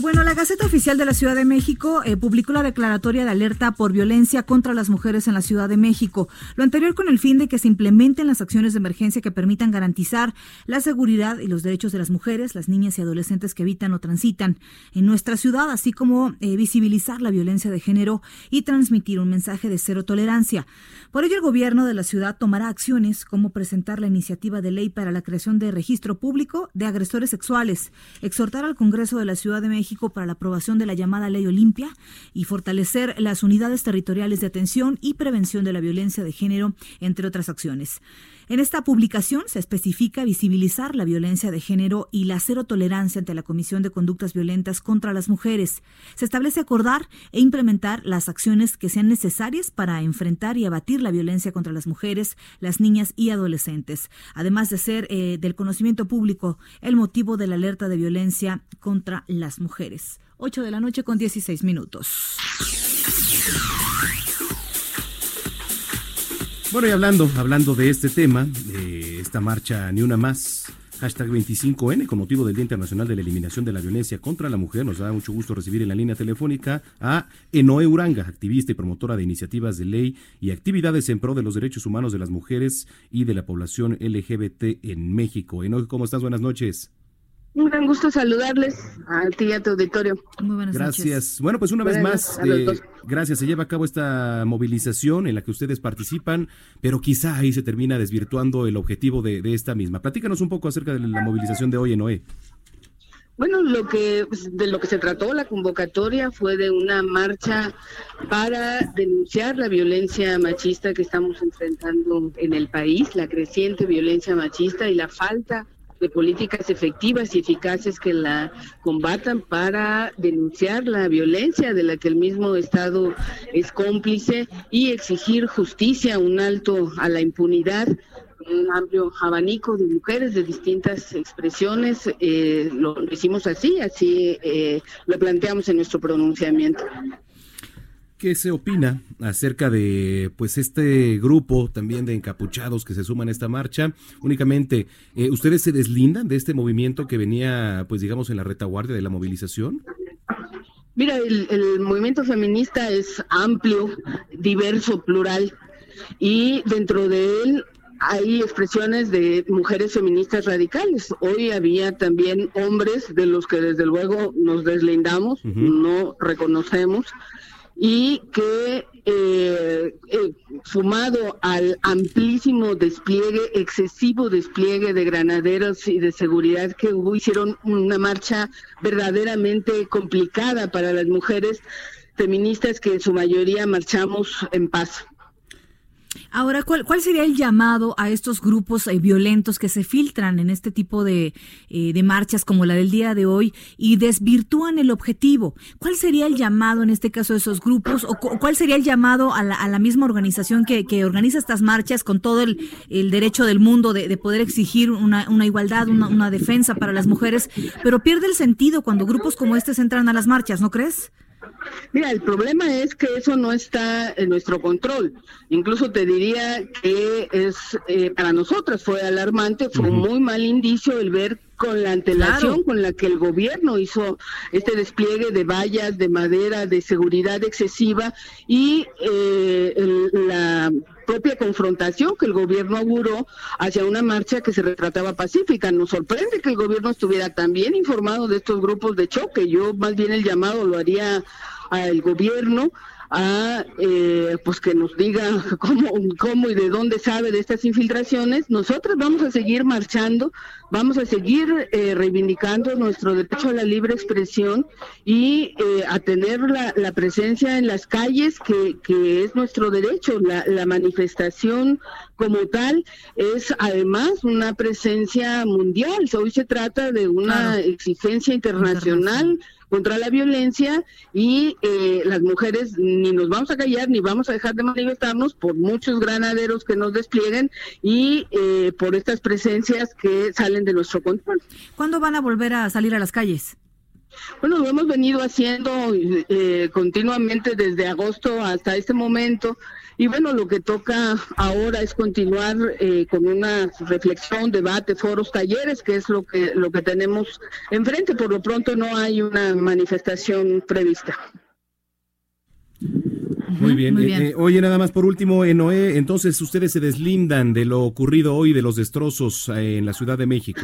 Bueno, la Gaceta Oficial de la Ciudad de México eh, publicó la declaratoria de alerta por violencia contra las mujeres en la Ciudad de México. Lo anterior con el fin de que se implementen las acciones de emergencia que permitan garantizar la seguridad y los derechos de las mujeres, las niñas y adolescentes que habitan o transitan en nuestra ciudad, así como eh, visibilizar la violencia de género y transmitir un mensaje de cero tolerancia. Por ello, el gobierno de la ciudad tomará acciones como presentar la iniciativa de ley para la creación de registro público de agresores sexuales, exhortar al Congreso de la Ciudad de México para la aprobación de la llamada Ley Olimpia y fortalecer las unidades territoriales de atención y prevención de la violencia de género, entre otras acciones. En esta publicación se especifica visibilizar la violencia de género y la cero tolerancia ante la comisión de conductas violentas contra las mujeres. Se establece acordar e implementar las acciones que sean necesarias para enfrentar y abatir la violencia contra las mujeres, las niñas y adolescentes, además de ser eh, del conocimiento público el motivo de la alerta de violencia contra las mujeres. 8 de la noche con 16 minutos. Bueno, y hablando, hablando de este tema, de esta marcha Ni Una Más, hashtag 25N, con motivo del Día Internacional de la Eliminación de la Violencia contra la Mujer, nos da mucho gusto recibir en la línea telefónica a Enoe Uranga, activista y promotora de iniciativas de ley y actividades en pro de los derechos humanos de las mujeres y de la población LGBT en México. Enoe, ¿cómo estás? Buenas noches. Un gran gusto saludarles a ti y a tu auditorio. Muy buenas gracias. Bueno, pues una vez más, eh, gracias. Se lleva a cabo esta movilización en la que ustedes participan, pero quizá ahí se termina desvirtuando el objetivo de, esta misma. Platícanos un poco acerca de la movilización de hoy en OE. Bueno, lo que pues, de lo que se trató la convocatoria fue de una marcha para denunciar la violencia machista que estamos enfrentando en el país, la creciente violencia machista y la falta de políticas efectivas y eficaces que la combatan para denunciar la violencia de la que el mismo Estado es cómplice y exigir justicia, un alto a la impunidad un amplio abanico de mujeres de distintas expresiones. Eh, lo hicimos así, así eh, lo planteamos en nuestro pronunciamiento. ¿Qué se opina acerca de pues este grupo también de encapuchados que se suman a esta marcha? Únicamente, eh, ¿ustedes se deslindan de este movimiento que venía, pues digamos, en la retaguardia de la movilización? Mira, el, el movimiento feminista es amplio, diverso, plural, y dentro de él hay expresiones de mujeres feministas radicales. Hoy había también hombres de los que desde luego nos deslindamos, no reconocemos y que eh, eh, sumado al amplísimo despliegue, excesivo despliegue de granaderos y de seguridad que hubo, hicieron una marcha verdaderamente complicada para las mujeres feministas que en su mayoría marchamos en paz. Ahora, ¿cuál, ¿cuál sería el llamado a estos grupos eh, violentos que se filtran en este tipo de, eh, de, marchas como la del día de hoy y desvirtúan el objetivo? ¿Cuál sería el llamado en este caso de esos grupos o cuál sería el llamado a la, a la misma organización que, que, organiza estas marchas con todo el, el derecho del mundo de, de poder exigir una, una igualdad, una, una defensa para las mujeres, pero pierde el sentido cuando grupos como este entran a las marchas, ¿no crees? Mira, el problema es que eso no está en nuestro control. Incluso te diría que es eh, para nosotras fue alarmante, fue un muy mal indicio el ver con la antelación con la que el gobierno hizo este despliegue de vallas de madera de seguridad excesiva y eh, la propia confrontación que el gobierno auguró hacia una marcha que se retrataba pacífica. Nos sorprende que el gobierno estuviera tan bien informado de estos grupos de choque. Yo más bien el llamado lo haría al gobierno a eh, pues que nos diga cómo, cómo y de dónde sabe de estas infiltraciones. Nosotros vamos a seguir marchando, vamos a seguir eh, reivindicando nuestro derecho a la libre expresión y eh, a tener la, la, presencia en las calles, que, que es nuestro derecho. La, la manifestación como tal es además una presencia mundial. Hoy se trata de una exigencia internacional contra la violencia y eh, las mujeres ni nos vamos a callar ni vamos a dejar de manifestarnos por muchos granaderos que nos desplieguen y eh, por estas presencias que salen de nuestro control. ¿Cuándo van a volver a salir a las calles? Bueno, lo hemos venido haciendo eh, continuamente desde agosto hasta este momento. Y bueno, lo que toca ahora es continuar eh, con una reflexión, debate, foros, talleres, que es lo que lo que tenemos enfrente. Por lo pronto no hay una manifestación prevista. Muy bien. Eh, eh, oye, nada más por último, eh, Noé, entonces ustedes se deslindan de lo ocurrido hoy, de los destrozos en la Ciudad de México.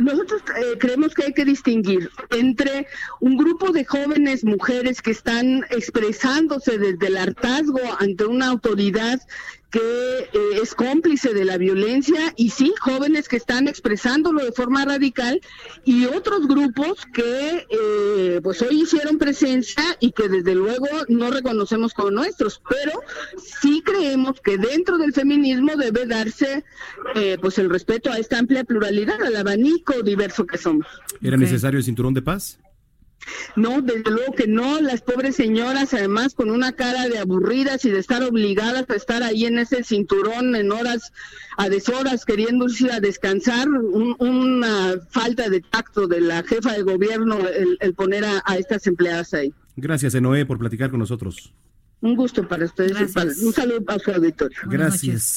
Nosotros creemos que hay que distinguir entre un grupo de jóvenes mujeres que están expresándose desde el hartazgo ante una autoridad que eh, es cómplice de la violencia y sí, jóvenes que están expresándolo de forma radical y otros grupos que eh, pues hoy hicieron presencia y que desde luego no reconocemos como nuestros, pero sí creemos que dentro del feminismo debe darse eh, pues el respeto a esta amplia pluralidad, al abanico diverso que somos. ¿Era necesario el cinturón de paz? No, desde luego que no, las pobres señoras además con una cara de aburridas y de estar obligadas a estar ahí en ese cinturón en horas a deshoras queriendo ir a descansar, una falta de tacto de la jefa de gobierno el, poner a, estas empleadas ahí. Gracias, Enoé, por platicar con nosotros. Un gusto para ustedes. un saludo a su auditorio. Gracias.